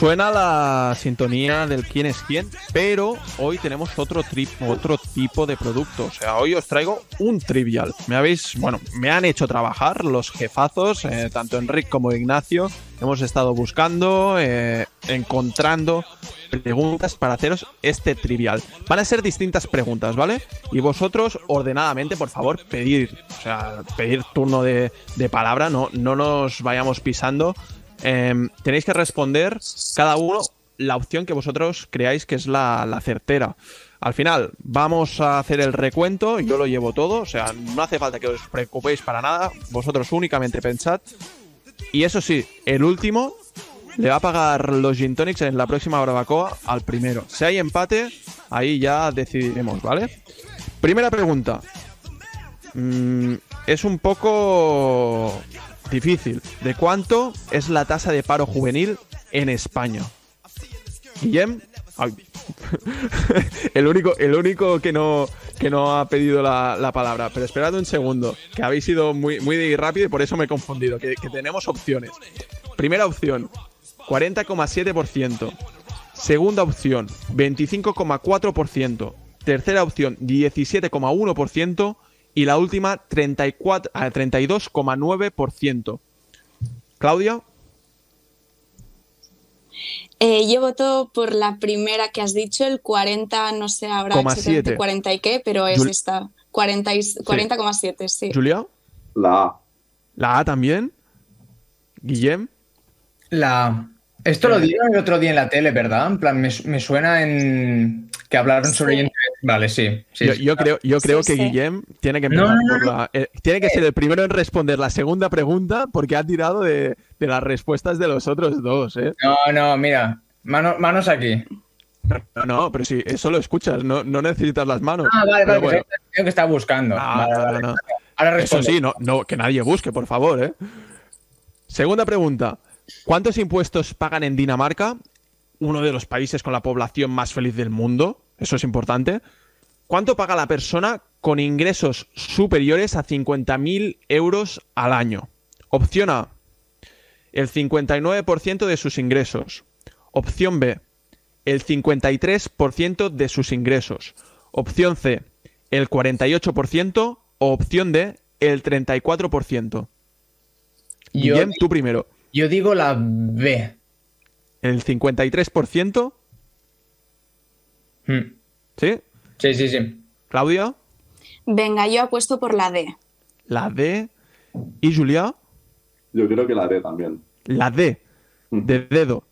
Suena la sintonía del quién es quién, pero hoy tenemos otro, otro tipo de producto. O sea, hoy os traigo un trivial. Me habéis, bueno, me han hecho trabajar los jefazos, eh, tanto Enrique como Ignacio. Hemos estado buscando, eh, encontrando preguntas para haceros este trivial. Van a ser distintas preguntas, ¿vale? Y vosotros, ordenadamente, por favor, pedir, o sea, pedir turno de, de palabra, no, no nos vayamos pisando Em, tenéis que responder cada uno la opción que vosotros creáis que es la, certera. Al final, vamos a hacer el recuento, yo lo llevo todo, o sea, no hace falta que os preocupéis para nada, vosotros únicamente pensad. Y eso sí, el último le va a pagar los gin tonics en la próxima barbacoa al primero. Si hay empate, ahí ya decidiremos, ¿vale? Primera pregunta. Mm, es un poco difícil. ¿De cuánto es la tasa de paro juvenil en España? Guillem, Ay. el único, el único que no, que no ha pedido la, la palabra. Pero esperad un segundo, que habéis sido muy, muy rápido y por eso me he confundido. Que tenemos opciones. Primera opción, 40,7%. Segunda opción, 25,4%. Tercera opción, 17,1%. Y la última, 34, ah, 32,9%. Claudia. Eh, yo voto por la primera que has dicho, el 40, no sé ahora Coma exactamente siete. 40 y qué, pero es Jul- esta. 40 y- 40,7, sí. Julia. La A. La A también. Guillem. La... Esto lo dieron el otro día en la tele, ¿verdad? En plan, me, me suena en que hablaron sobre... Sí. ello. Vale, sí. sí, yo, sí. yo creo, yo Sí, creo que sí. Guillem tiene que No, empezar no, por la. eh, tiene que ser el primero en responder la segunda pregunta porque ha tirado de, de las respuestas de los otros dos, ¿eh? No, no, mira. Mano- manos aquí. No, no, pero si eso lo escuchas, no, no necesitas las manos. Ah, vale, Pero vale, bueno. es que está buscando. Ah, Vale, no, vale. no, no. Ahora Eso sí, no, no, que nadie busque, por favor, ¿eh? Segunda pregunta. ¿Cuántos impuestos pagan en Dinamarca? Uno de los países con la población más feliz del mundo. Eso es importante. ¿Cuánto paga la persona con ingresos superiores a 50.000 euros al año? Opción A. El 59% de sus ingresos. Opción B. El 53% de sus ingresos. Opción C. El 48%. O opción D. El 34%. Yo, Guillem, tú primero. yo digo la B. El 53%. Hmm. ¿Sí? Sí, sí, sí. Claudia. Venga, yo apuesto por la D. La D. Y Julia. Yo creo que la D también. La D. De dedo.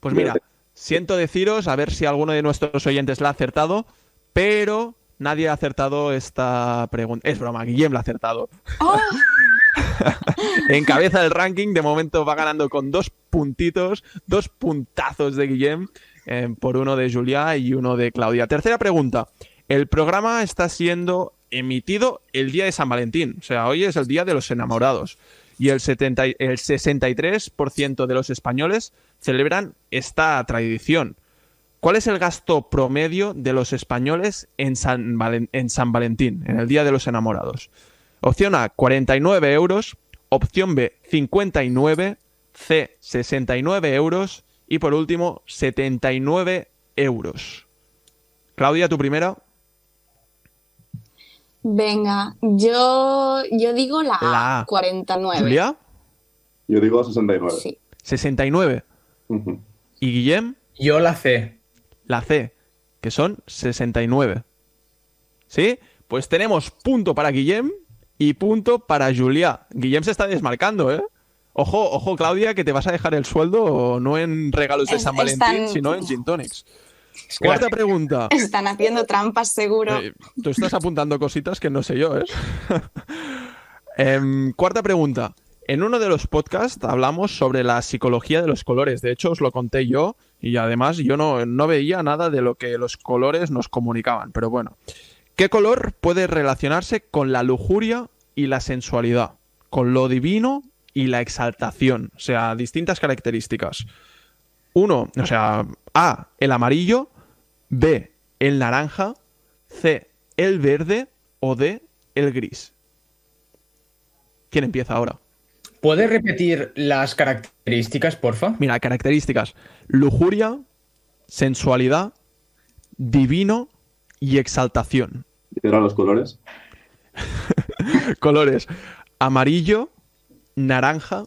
Pues mira, dedo. siento deciros, a ver si alguno de nuestros oyentes la ha acertado, pero nadie ha acertado esta pregunta. Es broma, Guillem la ha acertado. ¡Oh! Encabeza el ranking, de momento va ganando con dos puntitos, dos puntazos de Guillem eh, por uno de Julia y uno de Claudia. Tercera pregunta. El programa está siendo emitido el día de San Valentín, o sea, hoy es el día de los enamorados. Y el, 70 y- el 63% de los españoles celebran esta tradición. ¿Cuál es el gasto promedio de los españoles en en San Valentín, en el Día de los Enamorados? Opción A, 49 euros. Opción B, 59. C, 69 euros. Y por último, 79 euros. Claudia, tu primera. Venga, yo, yo digo la, La A. A, 49. Julia, Yo digo 69. Sí. 69. Ujú. Y Guillem, Yo la C. la C, que son 69. ¿Sí? Pues tenemos punto para Guillem y punto para Julia. Guillem se está desmarcando, ¿eh? Ojo, ojo, Claudia, que te vas a dejar el sueldo no en regalos de Es- San Valentín, están- sino en gin tonics. Es que Cuarta pregunta. Están haciendo trampas, seguro. Eh, tú estás apuntando cositas que no sé yo, ¿eh? Em, cuarta pregunta. En uno de los podcasts hablamos sobre la psicología de los colores. De hecho, os lo conté yo y además yo no, no veía nada de lo que los colores nos comunicaban. Pero bueno, ¿qué color puede relacionarse con la lujuria y la sensualidad? Con lo divino y la exaltación. O sea, distintas características. Uno, o sea, A, el amarillo, B, el naranja, C, el verde o D, el gris. ¿Quién empieza ahora? ¿Puedes repetir las características, porfa? Mira, características. Lujuria, sensualidad, divino y exaltación. ¿Y eran los colores? Colores. Amarillo, naranja,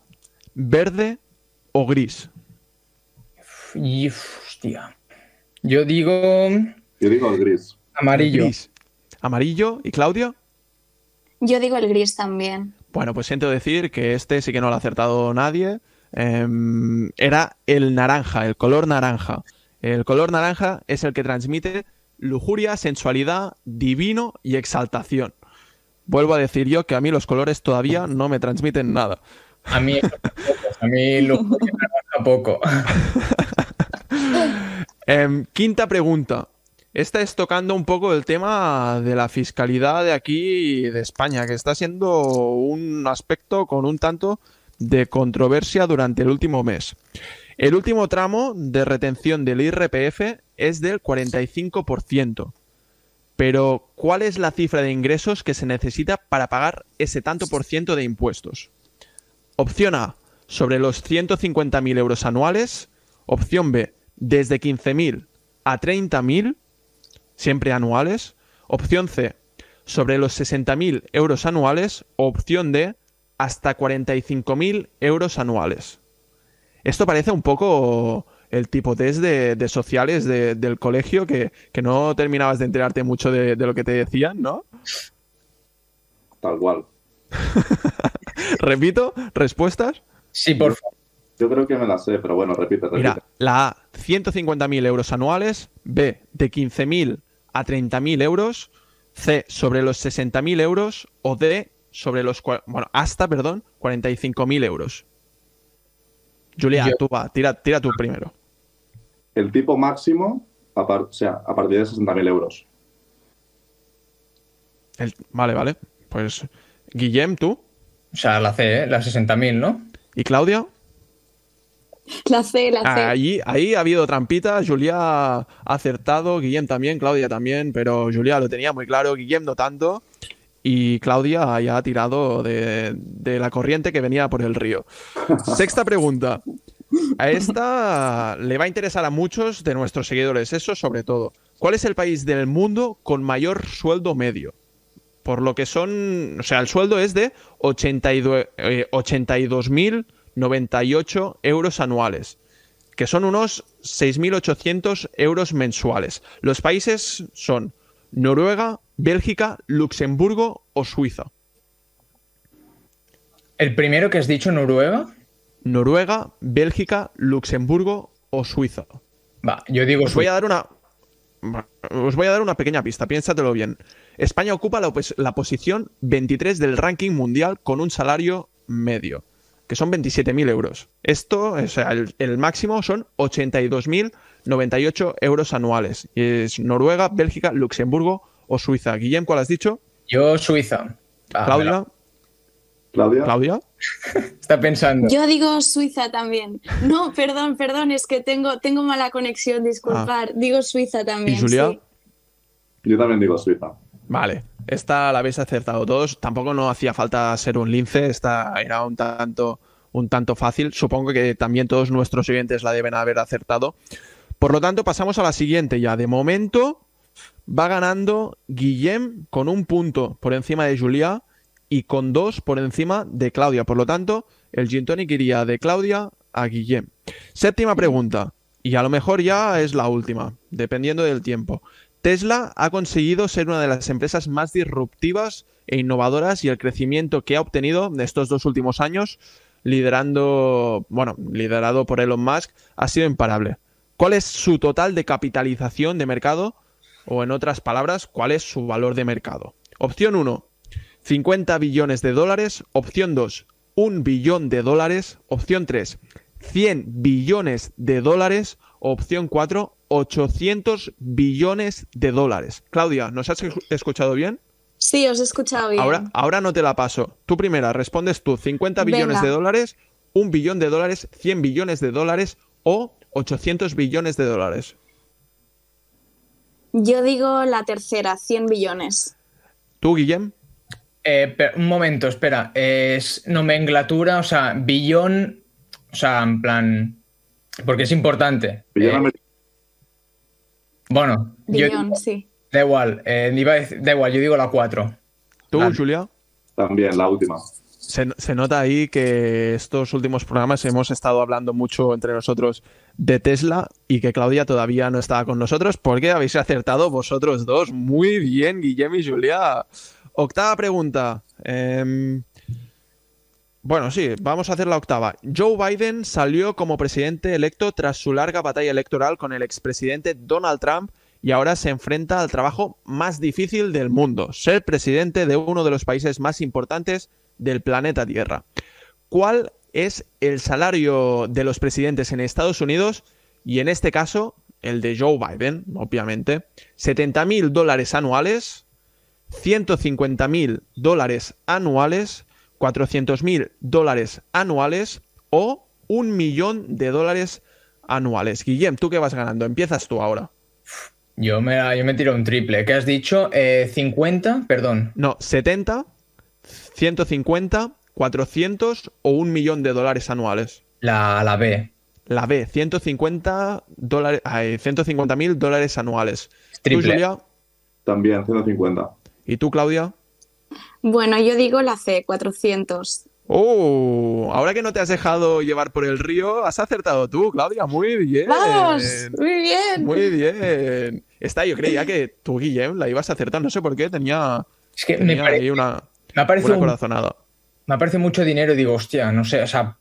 verde o gris. Y, uf, hostia. Yo digo Yo digo el gris. amarillo. Gris. Amarillo y Claudia. Yo digo el gris también. Bueno, pues siento decir que este sí que no lo ha acertado nadie. Em, era el naranja, el color naranja. El color naranja es el que transmite lujuria, sensualidad, divino y exaltación. Vuelvo a decir yo que a mí los colores todavía no me transmiten nada. A mí, a mí lujuria me poco. Em, quinta pregunta. Esta es tocando un poco el tema de la fiscalidad de aquí de España, que está siendo un aspecto con un tanto de controversia durante el último mes. El último tramo de retención del IRPF es del 45%. Pero, ¿cuál es la cifra de ingresos que se necesita para pagar ese tanto por ciento de impuestos? Opción A, sobre los 150.000 euros anuales. Opción B, desde 15.000 a 30.000 siempre anuales. Opción C, sobre los 60.000 euros anuales. Opción D, hasta 45.000 euros anuales. Esto parece un poco el tipo test de, sociales del colegio que, no terminabas de enterarte mucho de, lo que te decían, ¿no? Tal cual. Repito, respuestas. Sí, por favor. Yo creo que me la sé, pero bueno, repite, repite. Mira, la A, 150.000 euros anuales. B, de 15.000 a 30.000 euros, C sobre los 60.000 euros o D sobre los, bueno, hasta, perdón, 45.000 euros. Julia, tú va, tira, tira tú primero. El tipo máximo, a o sea, a partir de 60.000 euros. vale, vale. Pues, Guillem, tú. O sea, la C, ¿eh? la 60.000, ¿no? ¿Y Claudia? La C, la C. Ahí, ahí ha habido trampita. Julia ha acertado, Guillem también, Claudia también, pero Julia lo tenía muy claro, Guillem no tanto. Y Claudia ya ha tirado de, de la corriente que venía por el río. Sexta pregunta. A esta le va a interesar a muchos de nuestros seguidores, eso sobre todo. ¿Cuál es el país del mundo con mayor sueldo medio? Por lo que son, o sea, el sueldo es de 82.000 98 euros anuales, que son unos 6.800 euros mensuales. Los países son Noruega, Bélgica, Luxemburgo o Suiza. ¿El primero que has dicho, Noruega? Noruega, Bélgica, Luxemburgo o Suiza. Va, yo digo. Os voy a dar una. Os voy a dar una pequeña pista, piénsatelo bien. España ocupa la, la posición 23 del ranking mundial con un salario medio que son 27.000 euros. Esto, o sea, el, máximo son 82.098 euros anuales. Y es Noruega, Bélgica, Luxemburgo o Suiza. Guillem, ¿cuál has dicho? Yo, Suiza. Ah, Claudia. Claudia. Claudia. Está pensando. Yo digo Suiza también. No, perdón, perdón, es que tengo, tengo mala conexión, disculpar. Ah. Digo Suiza también. ¿Y Julia? Yo también digo Suiza. Vale, esta la habéis acertado todos. Tampoco no hacía falta ser un lince, esta era un tanto, un tanto fácil. Supongo que también todos nuestros oyentes la deben haber acertado. Por lo tanto, pasamos a la siguiente ya. De momento va ganando Guillem con un punto por encima de Julia y con dos por encima de Claudia. Por lo tanto, el gin tonic iría de Claudia a Guillem. Séptima pregunta. Y a lo mejor ya es la última, dependiendo del tiempo. Tesla ha conseguido ser una de las empresas más disruptivas e innovadoras y el crecimiento que ha obtenido en estos dos últimos años, liderando, bueno, liderado por Elon Musk, ha sido imparable. ¿Cuál es su total de capitalización de mercado? O en otras palabras, ¿cuál es su valor de mercado? Opción 1, 50 billones de dólares. Opción 2, 1 billón de dólares. Opción 3, 100 billones de dólares. Opción 4, 800 billones de dólares. Claudia, ¿nos has escuchado bien? Sí, os he escuchado bien. Ahora, ahora no te la paso. Tú primera, respondes tú. 50 billones de dólares, 1 billón de dólares, 100 billones de dólares o 800 billones de dólares. Yo digo la tercera, 100 billones. ¿Tú, Guillem? Eh, un momento, espera. Es nomenclatura, o sea, billón, o sea, en plan... Porque es importante. Billón bueno, sí. Da igual, eh, da igual, yo digo la 4. ¿Tú, Julia? También, la última. Se, nota ahí que estos últimos programas hemos estado hablando mucho entre nosotros de Tesla y que Claudia todavía no estaba con nosotros porque habéis acertado vosotros dos. Muy bien, Guillem y Julia. Octava pregunta. Em, bueno, sí, vamos a hacer la octava. Joe Biden salió como presidente electo tras su larga batalla electoral con el expresidente Donald Trump y ahora se enfrenta al trabajo más difícil del mundo, ser presidente de uno de los países más importantes del planeta Tierra. ¿Cuál es el salario de los presidentes en Estados Unidos? Y en este caso, el de Joe Biden, obviamente, 70 mil dólares anuales, 150 mil dólares anuales, 400 mil dólares anuales o un millón de dólares anuales. Guillem, ¿tú qué vas ganando? Empiezas tú ahora. Yo me, yo me tiro un triple. ¿Qué has dicho? Eh, 50, perdón. No, 70, 150, 400 o un millón de dólares anuales. La, la B. La B, 150 dólares, ay, 150 mil dólares anuales. Triple. ¿Tú, Julia? También, 150. ¿Y tú, Claudia? Bueno, yo digo la C, 400. Oh, ahora que no te has dejado llevar por el río, has acertado tú, Claudia. Muy bien. ¡Vamos! Muy bien. Muy bien. Esta yo creía que tú, Guillem, la ibas a acertar. No sé por qué, tenía, Es que me, tenía pare- ahí una, me un- corazonada. me parece mucho dinero y digo, hostia, no sé, o sea,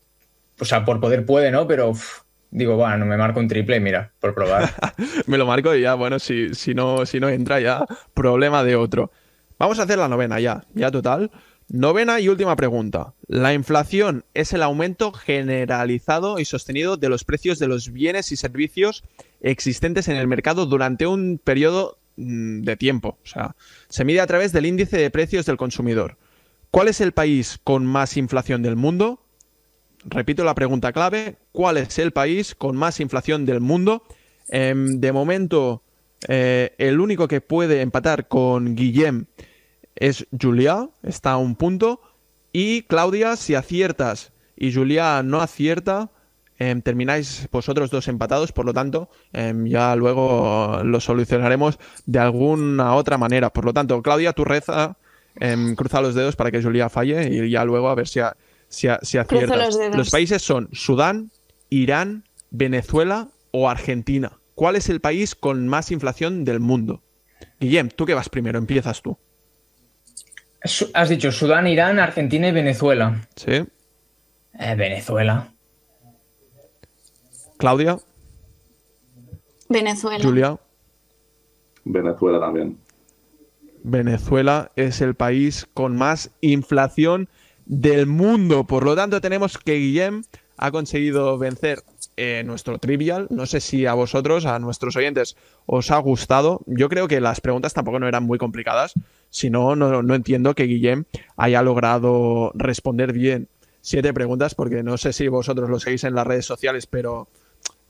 o sea por poder puede, ¿no? Pero uf, digo, bueno, me marco un triple, mira, por probar. Me lo marco y ya, bueno, si, si, no, si no entra ya, problema de otro. Vamos a hacer la novena ya, ya total. Novena y última pregunta. La inflación es el aumento generalizado y sostenido de los precios de los bienes y servicios existentes en el mercado durante un periodo mm, de tiempo. O sea, se mide a través del índice de precios del consumidor. ¿Cuál es el país con más inflación del mundo? Repito la pregunta clave. ¿Cuál es el país con más inflación del mundo? Em, de momento, eh, el único que puede empatar con Guillem es Julia, está a un punto. Y Claudia, si aciertas y Julia no acierta, em, termináis vosotros dos empatados. Por lo tanto, em, ya luego lo solucionaremos de alguna otra manera. Por lo tanto, Claudia, tú reza, em, cruza los dedos para que Julia falle y ya luego a ver si, a- si, a- si Cruzo aciertas. los dedos. países son Sudán, Irán, Venezuela o Argentina. ¿Cuál es el país con más inflación del mundo? Guillem, tú que vas primero, empiezas tú. Has dicho Sudán, Irán, Argentina y Venezuela. ¿Sí? Eh, Venezuela. Claudia, Venezuela. Julia. Venezuela también. Venezuela es el país con más inflación del mundo. Por lo tanto, tenemos que Guillem ha conseguido vencer eh, nuestro trivial. No sé si a vosotros, a nuestros oyentes, os ha gustado. Yo creo que las preguntas tampoco no eran muy complicadas. Si no, no, no entiendo que Guillem haya logrado responder bien siete preguntas, porque no sé si vosotros lo seguís en las redes sociales, pero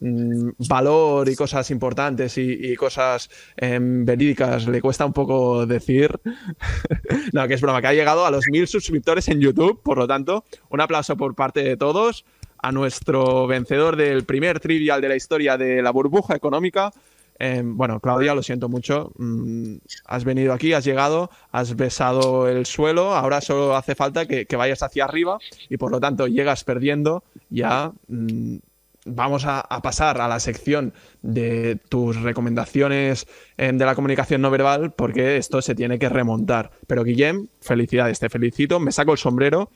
mm, valor y cosas importantes y, cosas em, verídicas le cuesta un poco decir. no, que es broma, que ha llegado a los mil suscriptores en YouTube, por lo tanto, un aplauso por parte de todos a nuestro vencedor del primer trivial de la historia de la burbuja económica. Em, bueno, Claudia, lo siento mucho. mm, has venido aquí, has llegado, has besado el suelo. Ahora solo hace falta que, vayas hacia arriba y por lo tanto llegas perdiendo. Ya mm, vamos a, a pasar a la sección de tus recomendaciones em, de la comunicación no verbal porque esto se tiene que remontar. Pero Guillem, felicidades, te felicito, me saco el sombrero.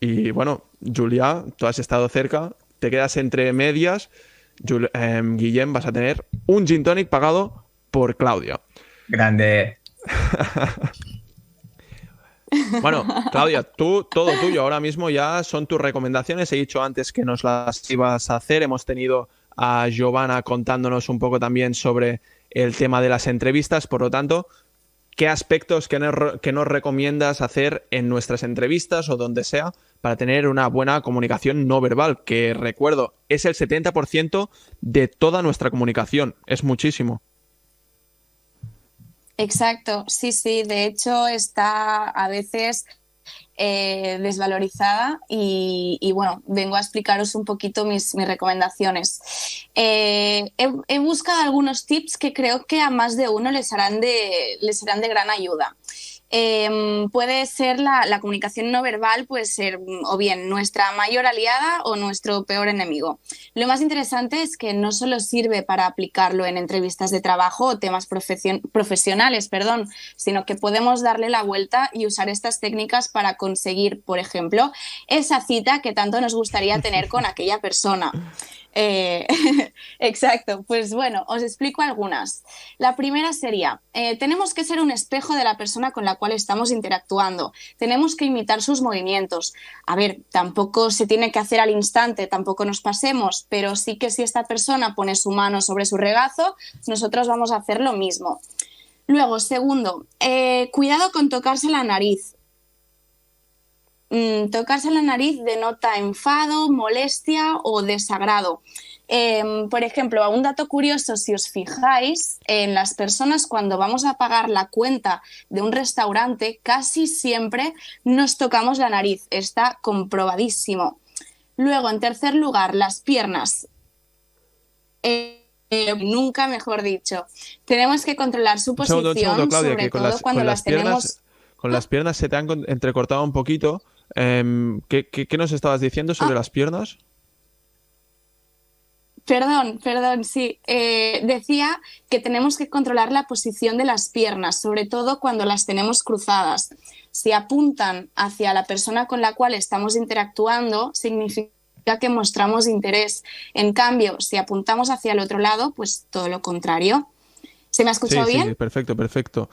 Y bueno, Julia, tú has estado cerca, te quedas entre medias. Jul- em, Guillem, vas a tener un gin tonic pagado por Claudia. Grande. Bueno, Claudia, tú, todo tuyo ahora mismo ya son tus recomendaciones. He dicho antes que nos las ibas a hacer. Hemos tenido a Giovanna contándonos un poco también sobre el tema de las entrevistas. Por lo tanto, ¿qué aspectos que nos, recomiendas hacer en nuestras entrevistas o donde sea para tener una buena comunicación no verbal? Que recuerdo, es el 70% de toda nuestra comunicación. Es muchísimo. Exacto, sí, sí. De hecho, está a veces eh, desvalorizada y, bueno, vengo a explicaros un poquito mis, recomendaciones. Eh, he, buscado algunos tips que creo que a más de uno les harán les serán de gran ayuda. Eh, puede ser la, la, comunicación no verbal, puede ser o bien nuestra mayor aliada o nuestro peor enemigo. Lo más interesante es que no solo sirve para aplicarlo en entrevistas de trabajo o temas profesion profesionales, perdón, sino que podemos darle la vuelta y usar estas técnicas para conseguir, por ejemplo, esa cita que tanto nos gustaría tener con aquella persona. Eh, exacto, pues bueno, os explico algunas. La primera sería, eh, tenemos que ser un espejo de la persona con la cual estamos interactuando, tenemos que imitar sus movimientos. A ver, tampoco se tiene que hacer al instante, tampoco nos pasemos, pero sí que si esta persona pone su mano sobre su regazo, nosotros vamos a hacer lo mismo. Luego, segundo, eh, cuidado con tocarse la nariz. Mm, tocarse la nariz denota enfado, molestia o desagrado. Em, por ejemplo, un dato curioso, si os fijáis, en las personas cuando vamos a pagar la cuenta de un restaurante, casi siempre nos tocamos la nariz. Está comprobadísimo. Luego, en tercer lugar, las piernas. Eh, nunca mejor dicho. Tenemos que controlar su posición, sobre todo cuando las, tenemos... Con las piernas se te han entrecortado un poquito. Em, ¿qué, nos estabas diciendo sobre ah. las piernas? Perdón, perdón, sí. Eh, decía que tenemos que controlar la posición de las piernas, sobre todo cuando las tenemos cruzadas. Si apuntan hacia la persona con la cual estamos interactuando, significa que mostramos interés. En cambio, si apuntamos hacia el otro lado, pues todo lo contrario. ¿Se me ha escuchado bien? Sí, perfecto, perfecto.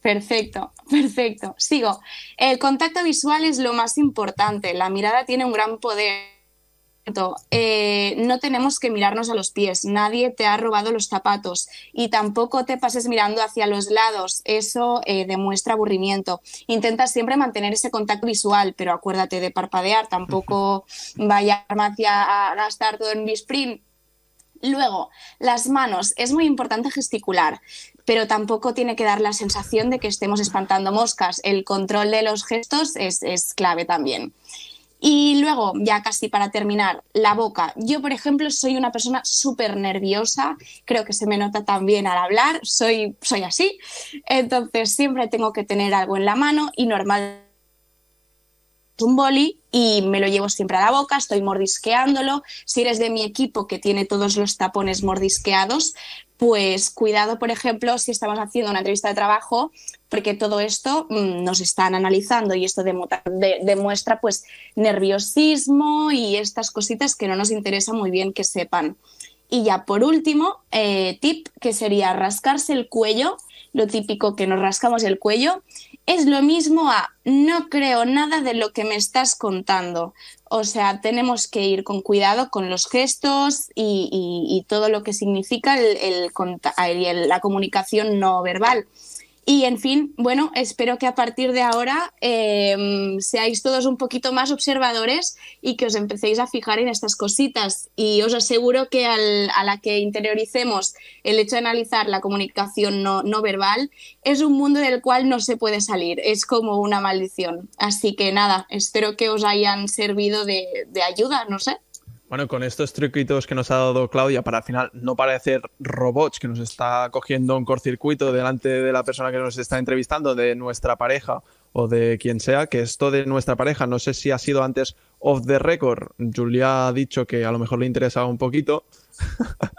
Perfecto, perfecto. Sigo. El contacto visual es lo más importante. La mirada tiene un gran poder. Eh, no tenemos que mirarnos a los pies. Nadie te ha robado los zapatos y tampoco te pases mirando hacia los lados. Eso eh, demuestra aburrimiento. Intenta siempre mantener ese contacto visual, pero acuérdate de parpadear. Tampoco vaya a gastar todo en Bisprint. Luego, las manos. Es muy importante gesticular pero tampoco tiene que dar la sensación de que estemos espantando moscas. El control de los gestos es, clave también. Y luego, ya casi para terminar, la boca. Yo, por ejemplo, soy una persona súper nerviosa, creo que se me nota también al hablar, soy, soy así, entonces siempre tengo que tener algo en la mano y normal un boli y me lo llevo siempre a la boca, estoy mordisqueándolo. Si eres de mi equipo que tiene todos los tapones mordisqueados, pues cuidado, por ejemplo, si estamos haciendo una entrevista de trabajo, porque todo esto mm, nos están analizando y esto demuestra pues nerviosismo y estas cositas que no nos interesa muy bien que sepan. Y ya por último, eh, tip que sería rascarse el cuello, lo típico que nos rascamos el cuello es lo mismo a no creo nada de lo que me estás contando. O sea, tenemos que ir con cuidado con los gestos y, todo lo que significa la comunicación no verbal. Y en fin, bueno, espero que a partir de ahora em, seáis todos un poquito más observadores y que os empecéis a fijar en estas cositas. Y os aseguro que a la que interioricemos el hecho de analizar la comunicación no, verbal, es un mundo del cual no se puede salir. Es como una maldición. Así que nada, espero que os hayan servido de, de ayuda, no sé. Bueno, con estos truquitos que nos ha dado Claudia para al final no parecer robots que nos está cogiendo un cortocircuito delante de la persona que nos está entrevistando, de nuestra pareja o de quien sea, que esto de nuestra pareja, no sé si ha sido antes off the record, Julia ha dicho que a lo mejor le interesaba un poquito.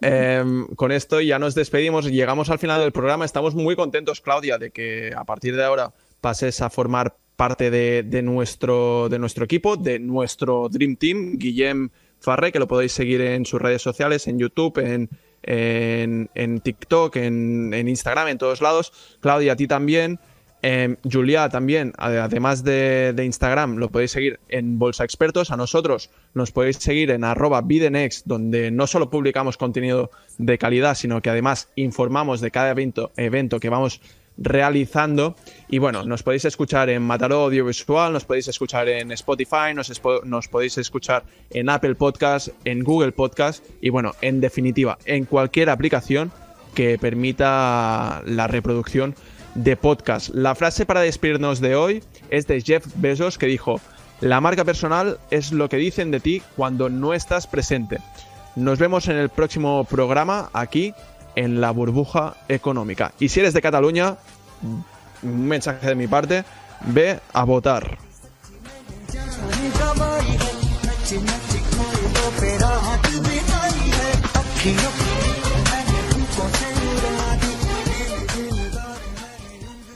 Em, con esto ya nos despedimos, llegamos al final del programa, estamos muy contentos, Claudia, de que a partir de ahora pases a formar parte de, nuestro, de nuestro equipo, de nuestro Dream Team, Guillem Farré, que lo podéis seguir en sus redes sociales, en YouTube, en, en, TikTok, en, Instagram, en todos lados. Claudia, a ti también. Eh, Julia también, además de, Instagram, lo podéis seguir en Bolsa Expertos. A nosotros nos podéis seguir en arroba Bidenex, donde no solo publicamos contenido de calidad, sino que además informamos de cada evento, evento que vamos realizando. Y bueno, nos podéis escuchar en Mataró Audiovisual, nos podéis escuchar en Spotify, nos, podéis escuchar en Apple Podcast, en Google Podcast y bueno, en definitiva, en cualquier aplicación que permita la reproducción de podcast. La frase para despedirnos de hoy es de Jeff Bezos que dijo, la marca personal es lo que dicen de ti cuando no estás presente. Nos vemos en el próximo programa aquí en la burbuja económica. Y si eres de Cataluña, un mensaje de mi parte, ve a votar.